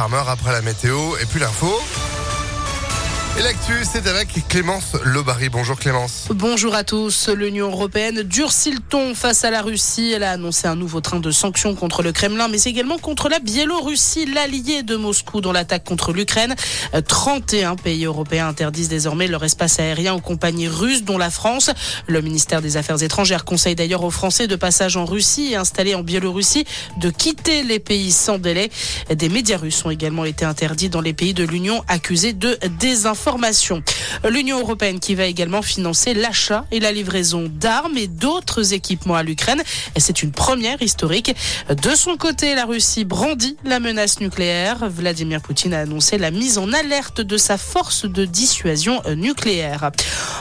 Farmer après la météo et puis l'info. L'actu, c'est avec Clémence Lobary. Bonjour Clémence. Bonjour à tous. L'Union européenne durcit le ton face à la Russie. Elle a annoncé un nouveau train de sanctions contre le Kremlin, mais également contre la Biélorussie, l'allié de Moscou dans l'attaque contre l'Ukraine. 31 pays européens interdisent désormais leur espace aérien aux compagnies russes, dont la France. Le ministère des Affaires étrangères conseille d'ailleurs aux Français de passage en Russie et installés en Biélorussie de quitter les pays sans délai. Des médias russes ont également été interdits dans les pays de l'Union accusés de désinformation L'Union européenne qui va également financer l'achat et la livraison d'armes et d'autres équipements à l'Ukraine. C'est une première historique. De son côté, la Russie brandit la menace nucléaire. Vladimir Poutine a annoncé la mise en alerte de sa force de dissuasion nucléaire.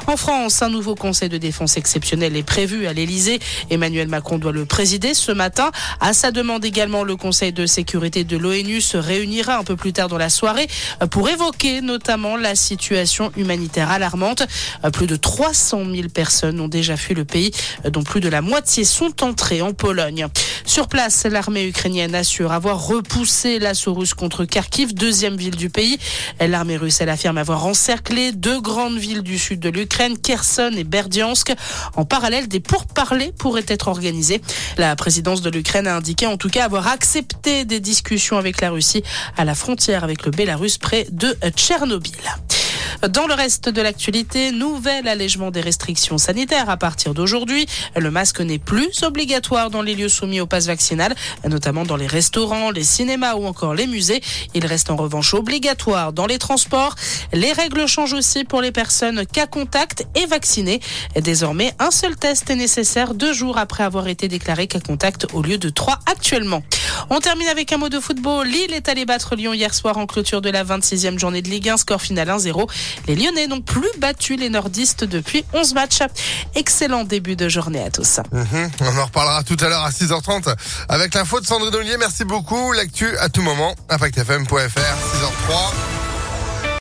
En France, un nouveau conseil de défense exceptionnel est prévu à l'Elysée. Emmanuel Macron doit le présider ce matin. À sa demande également, le conseil de sécurité de l'ONU se réunira un peu plus tard dans la soirée pour évoquer notamment la situation situation humanitaire alarmante. Euh, plus de 300 000 personnes ont déjà fui le pays, euh, dont plus de la moitié sont entrées en Pologne. Sur place, l'armée ukrainienne assure avoir repoussé l'assaut russe contre Kharkiv, deuxième ville du pays. L'armée russe, elle affirme avoir encerclé deux grandes villes du sud de l'Ukraine, Kherson et Berdiansk. En parallèle, des pourparlers pourraient être organisés. La présidence de l'Ukraine a indiqué en tout cas avoir accepté des discussions avec la Russie à la frontière avec le Bélarus près de Tchernobyl. Dans le reste de l'actualité, nouvel allègement des restrictions sanitaires à partir d'aujourd'hui. Le masque n'est plus obligatoire dans les lieux soumis au pass vaccinal, notamment dans les restaurants, les cinémas ou encore les musées. Il reste en revanche obligatoire dans les transports. Les règles changent aussi pour les personnes cas contact et vaccinées. Désormais, un seul test est nécessaire deux jours après avoir été déclaré cas contact au lieu de trois actuellement. On termine avec un mot de football. Lille est allé battre Lyon hier soir en clôture de la 26e journée de Ligue 1, score final 1-0. Les Lyonnais n'ont plus battu les nordistes depuis 11 matchs. Excellent début de journée à tous. Mhm. on en reparlera tout à l'heure à 6h30 avec l'info de Sandrine Ollier. Merci beaucoup. L'actu à tout moment. ImpactFM.fr, 6h03.